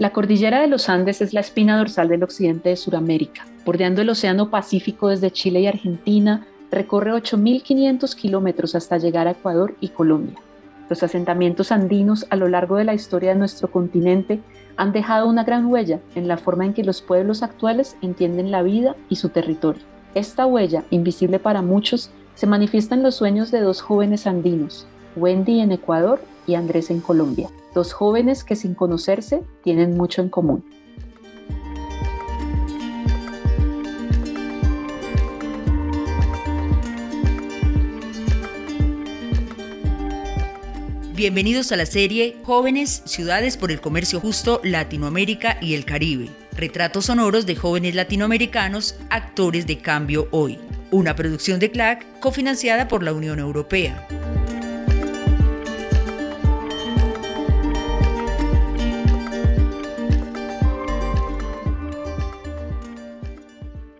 La cordillera de los Andes es la espina dorsal del occidente de Sudamérica. Bordeando el Océano Pacífico desde Chile y Argentina, recorre 8.500 kilómetros hasta llegar a Ecuador y Colombia. Los asentamientos andinos a lo largo de la historia de nuestro continente han dejado una gran huella en la forma en que los pueblos actuales entienden la vida y su territorio. Esta huella, invisible para muchos, se manifiesta en los sueños de dos jóvenes andinos, Wendy en Ecuador y Andrés en Colombia, dos jóvenes que sin conocerse tienen mucho en común. Bienvenidos a la serie Jóvenes, Ciudades por el Comercio Justo, Latinoamérica y el Caribe. Retratos sonoros de jóvenes latinoamericanos, actores de cambio hoy. Una producción de CLAC cofinanciada por la Unión Europea.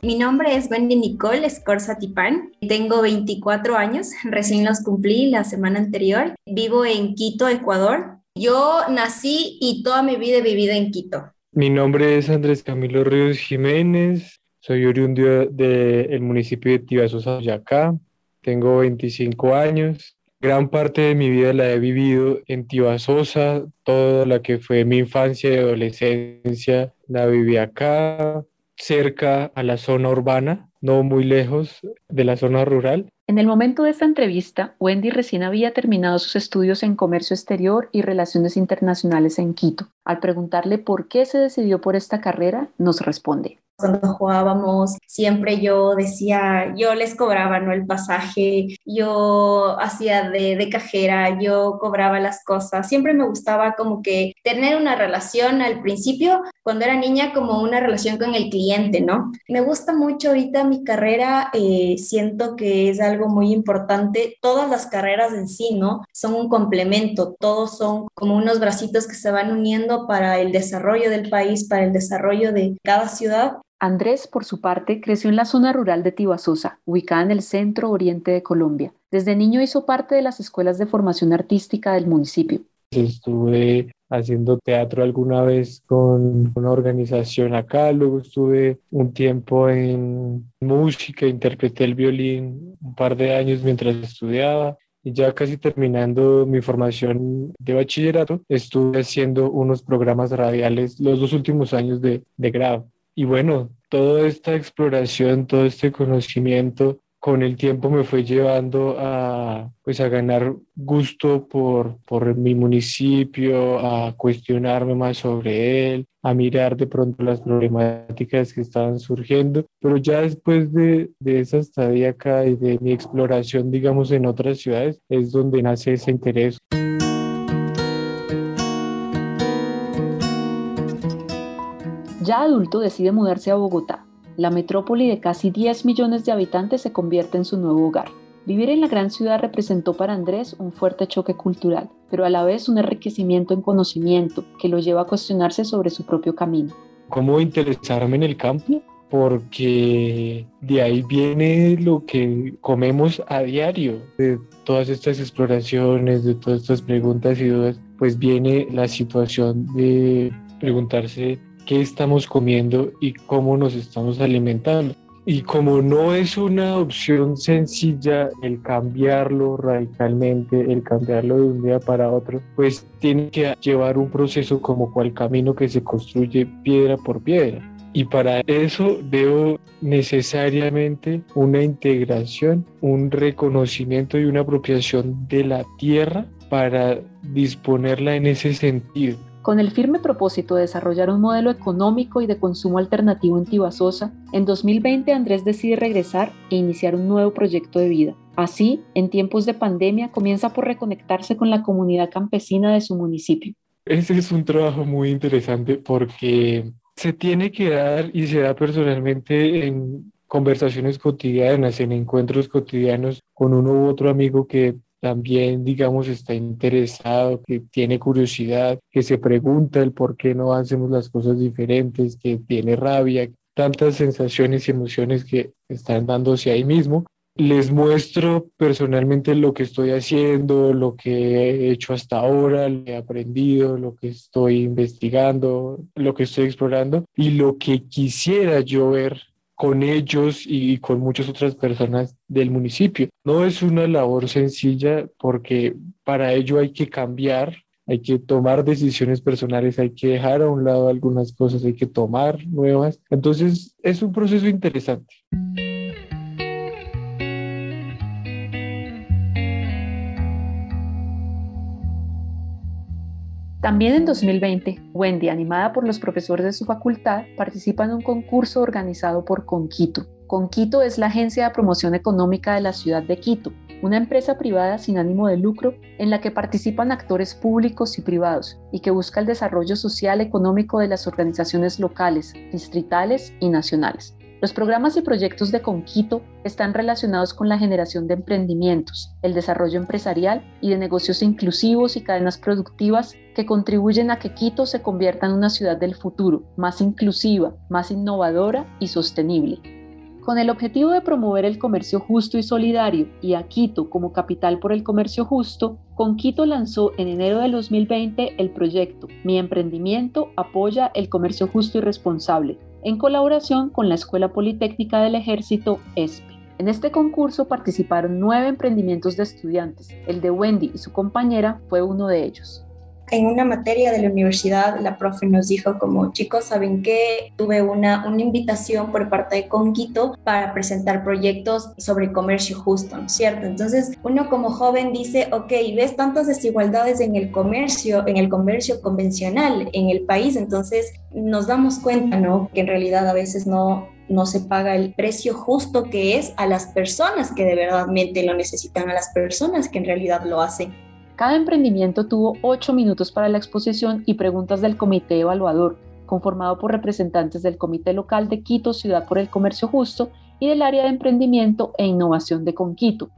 Mi nombre es Wendy Nicole Escorza Tipán. Tengo 24 años, recién los cumplí la semana anterior. Vivo en Quito, Ecuador. Yo nací y toda mi vida he vivido en Quito. Mi nombre es Andrés Camilo Ríos Jiménez. Soy oriundo del municipio de Tibasosa, Boyacá. Tengo 25 años. Gran parte de mi vida la he vivido en Tibasosa. Toda la que fue mi infancia y adolescencia la viví acá cerca a la zona urbana, no muy lejos de la zona rural. En el momento de esta entrevista, Wendy recién había terminado sus estudios en comercio exterior y relaciones internacionales en Quito. Al preguntarle por qué se decidió por esta carrera, nos responde. Cuando jugábamos, siempre yo decía, yo les cobraba, ¿no? El pasaje, yo hacía de, de, cajera, yo cobraba las cosas. Siempre me gustaba como que tener una relación al principio, cuando era niña, como una relación con el cliente, ¿no? Me gusta mucho ahorita mi carrera, eh, siento que es algo muy importante. Todas las carreras en sí, ¿no? Son un complemento, todos son como unos bracitos que se van uniendo para el desarrollo del país, para el desarrollo de cada ciudad Andrés, por su parte, creció en la zona rural de Tibasosa, ubicada en el centro oriente de Colombia. Desde niño hizo parte de las escuelas de formación artística del municipio. Estuve haciendo teatro alguna vez con una organización acá, luego estuve un tiempo en música, interpreté el violín un par de años mientras estudiaba y ya casi terminando mi formación de bachillerato, estuve haciendo unos programas radiales los dos últimos años de, de grado. Y bueno, toda esta exploración, todo este conocimiento con el tiempo me fue llevando a, pues, a ganar gusto por, por mi municipio, a cuestionarme más sobre él, a mirar de pronto las problemáticas que estaban surgiendo. Pero ya después de, de esa estadía acá y de mi exploración, digamos, en otras ciudades, es donde nace ese interés. Ya adulto decide mudarse a Bogotá. La metrópoli de casi 10 millones de habitantes se convierte en su nuevo hogar. Vivir en la gran ciudad representó para Andrés un fuerte choque cultural, pero a la vez un enriquecimiento en conocimiento que lo lleva a cuestionarse sobre su propio camino. ¿Cómo interesarme en el campo? Porque de ahí viene lo que comemos a diario, de todas estas exploraciones, de todas estas preguntas y dudas, pues viene la situación de preguntarse qué estamos comiendo y cómo nos estamos alimentando. Y como no es una opción sencilla el cambiarlo radicalmente, el cambiarlo de un día para otro, pues tiene que llevar un proceso como cual camino que se construye piedra por piedra. Y para eso veo necesariamente una integración, un reconocimiento y una apropiación de la tierra para disponerla en ese sentido con el firme propósito de desarrollar un modelo económico y de consumo alternativo en Tibasosa, en 2020 Andrés decide regresar e iniciar un nuevo proyecto de vida. Así, en tiempos de pandemia, comienza por reconectarse con la comunidad campesina de su municipio. Ese es un trabajo muy interesante porque se tiene que dar y se da personalmente en conversaciones cotidianas, en encuentros cotidianos con uno u otro amigo que también, digamos, está interesado, que tiene curiosidad, que se pregunta el por qué no hacemos las cosas diferentes, que tiene rabia, tantas sensaciones y emociones que están dándose ahí mismo. les muestro personalmente lo que estoy haciendo, lo que he hecho hasta ahora, lo que he aprendido, lo que estoy investigando, lo que estoy explorando y lo que quisiera yo ver con ellos y con muchas otras personas del municipio. No es una labor sencilla porque para ello hay que cambiar, hay que tomar decisiones personales, hay que dejar a un lado algunas cosas, hay que tomar nuevas. Entonces es un proceso interesante. También en 2020, Wendy, animada por los profesores de su facultad, participa en un concurso organizado por Conquito. Conquito es la agencia de promoción económica de la ciudad de Quito, una empresa privada sin ánimo de lucro en la que participan actores públicos y privados y que busca el desarrollo social económico de las organizaciones locales, distritales y nacionales. Los programas y proyectos de Conquito están relacionados con la generación de emprendimientos, el desarrollo empresarial y de negocios inclusivos y cadenas productivas que contribuyen a que Quito se convierta en una ciudad del futuro, más inclusiva, más innovadora y sostenible. Con el objetivo de promover el comercio justo y solidario y a Quito como capital por el comercio justo, Conquito lanzó en enero de 2020 el proyecto Mi emprendimiento apoya el comercio justo y responsable, en colaboración con la Escuela Politécnica del Ejército ESPE. En este concurso participaron nueve emprendimientos de estudiantes. El de Wendy y su compañera fue uno de ellos en una materia de la universidad, la profe nos dijo como, chicos, ¿saben qué? Tuve una, una invitación por parte de Conquito para presentar proyectos sobre comercio justo, ¿no es cierto? Entonces, uno como joven dice, ok, ves tantas desigualdades en el comercio, en el comercio convencional en el país, entonces nos damos cuenta, ¿no? Que en realidad a veces no, no se paga el precio justo que es a las personas que de verdadmente lo necesitan, a las personas que en realidad lo hacen. Cada emprendimiento tuvo ocho minutos para la exposición y preguntas del comité evaluador, conformado por representantes del Comité Local de Quito Ciudad por el Comercio Justo y del área de emprendimiento e innovación de Conquito.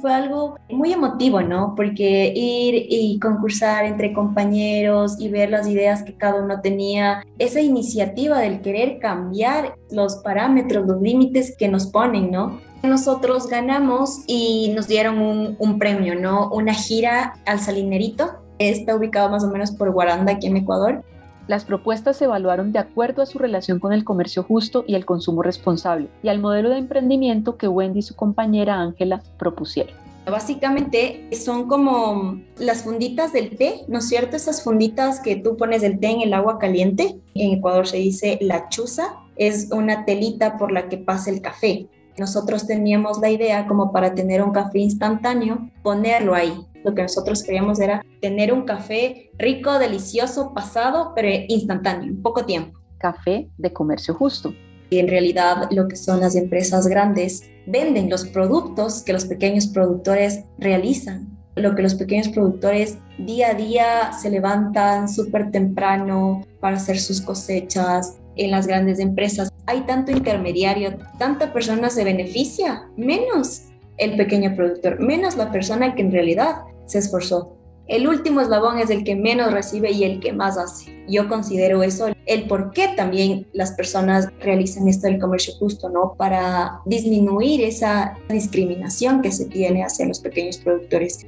Fue algo muy emotivo, ¿no? Porque ir y concursar entre compañeros y ver las ideas que cada uno tenía, esa iniciativa del querer cambiar los parámetros, los límites que nos ponen, ¿no? Nosotros ganamos y nos dieron un, premio, ¿no? Una gira al Salinerito. Está ubicado más o menos por Guaranda, aquí en Ecuador. Las propuestas se evaluaron de acuerdo a su relación con el comercio justo y el consumo responsable y al modelo de emprendimiento que Wendy y su compañera Ángela propusieron. Básicamente son como las funditas del té, ¿no es cierto? Esas funditas que tú pones el té en el agua caliente. En Ecuador se dice la chuza, es una telita por la que pasa el café. Nosotros teníamos la idea como para tener un café instantáneo, ponerlo ahí. Lo que nosotros queríamos era tener un café rico, delicioso, pasado, pero instantáneo, en poco tiempo. Café de comercio justo. Y en realidad lo que son las empresas grandes venden los productos que los pequeños productores realizan. Lo que los pequeños productores día a día se levantan súper temprano para hacer sus cosechas, en las grandes empresas hay tanto intermediario, tanta persona se beneficia, menos el pequeño productor, menos la persona que en realidad se esforzó. El último eslabón es el que menos recibe y el que más hace. Yo considero eso el por qué también las personas realizan esto del comercio justo, ¿no? Para disminuir esa discriminación que se tiene hacia los pequeños productores.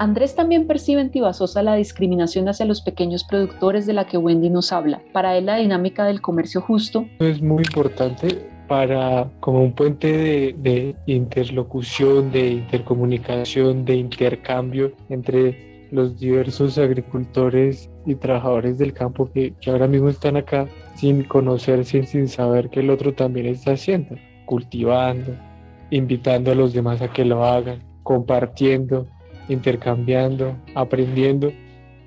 Andrés también percibe en Tibasosa la discriminación hacia los pequeños productores de la que Wendy nos habla. Para él la dinámica del comercio justo es muy importante para como un puente de, interlocución, de intercomunicación, de intercambio entre los diversos agricultores y trabajadores del campo que, que, ahora mismo están acá sin conocerse, sin saber que el otro también está haciendo, cultivando, invitando a los demás a que lo hagan, compartiendo, intercambiando, aprendiendo,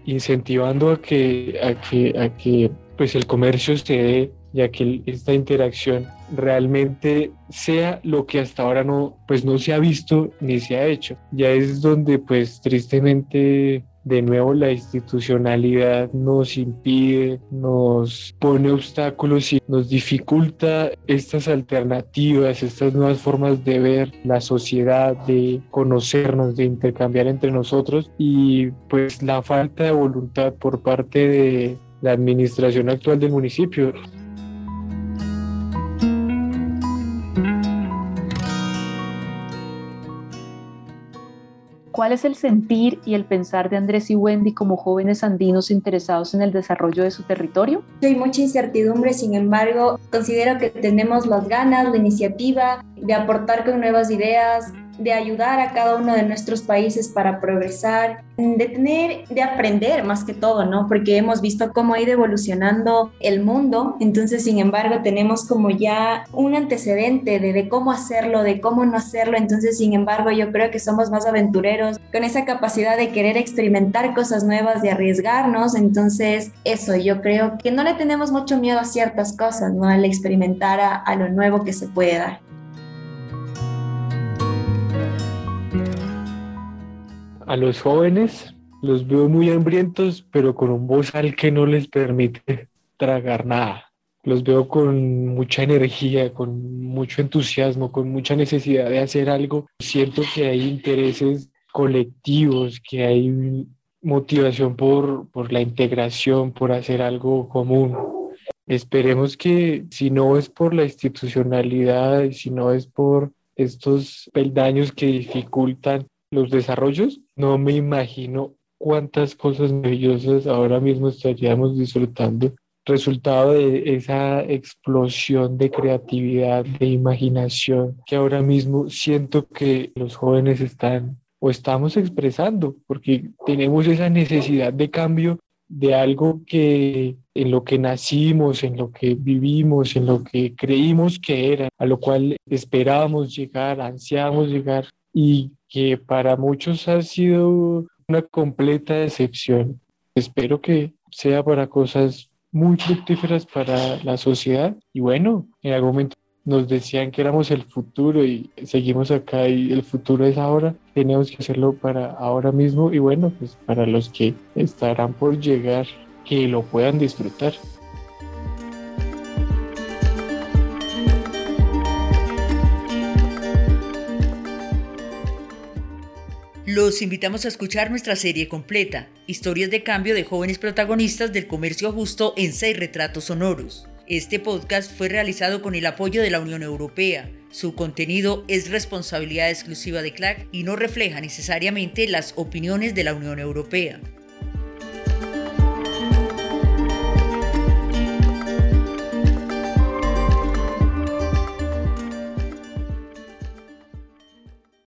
incentivando a que, a que, a que pues el comercio se dé y a que esta interacción realmente sea lo que hasta ahora no, pues no se ha visto ni se ha hecho. Ya es donde pues tristemente de nuevo la institucionalidad nos impide, nos pone obstáculos y nos dificulta estas alternativas, estas nuevas formas de ver la sociedad, de conocernos, de intercambiar entre nosotros y pues la falta de voluntad por parte de la administración actual del municipio. ¿Cuál es el sentir y el pensar de Andrés y Wendy como jóvenes andinos interesados en el desarrollo de su territorio? Hay mucha incertidumbre, sin embargo, considero que tenemos las ganas, la iniciativa de aportar con nuevas ideas, de ayudar a cada uno de nuestros países para progresar, de tener, de aprender más que todo, ¿no? Porque hemos visto cómo ha ido evolucionando el mundo, entonces, sin embargo, tenemos como ya un antecedente de, cómo hacerlo, de cómo no hacerlo, entonces, sin embargo, yo creo que somos más aventureros, con esa capacidad de querer experimentar cosas nuevas, de arriesgarnos, entonces, eso, yo creo que no le tenemos mucho miedo a ciertas cosas, ¿no? Al experimentar a, a lo nuevo que se puede dar. A los jóvenes los veo muy hambrientos, pero con un bozal que no les permite tragar nada. Los veo con mucha energía, con mucho entusiasmo, con mucha necesidad de hacer algo. Siento que hay intereses colectivos, que hay motivación por, por la integración, por hacer algo común. Esperemos que si no es por la institucionalidad, si no es por estos peldaños que dificultan los desarrollos, no me imagino cuántas cosas maravillosas ahora mismo estaríamos disfrutando. Resultado de esa explosión de creatividad, de imaginación que ahora mismo siento que los jóvenes están o estamos expresando, porque tenemos esa necesidad de cambio de algo que en lo que nacimos, en lo que vivimos, en lo que creímos que era, a lo cual esperábamos llegar, ansiábamos llegar y que para muchos ha sido una completa decepción. Espero que sea para cosas muy fructíferas para la sociedad y bueno, en algún momento nos decían que éramos el futuro y seguimos acá y el futuro es ahora, tenemos que hacerlo para ahora mismo y bueno, pues para los que estarán por llegar, que lo puedan disfrutar. Los invitamos a escuchar nuestra serie completa, Historias de cambio de jóvenes protagonistas del comercio justo en seis retratos sonoros. Este podcast fue realizado con el apoyo de la Unión Europea. Su contenido es responsabilidad exclusiva de CLAC y no refleja necesariamente las opiniones de la Unión Europea.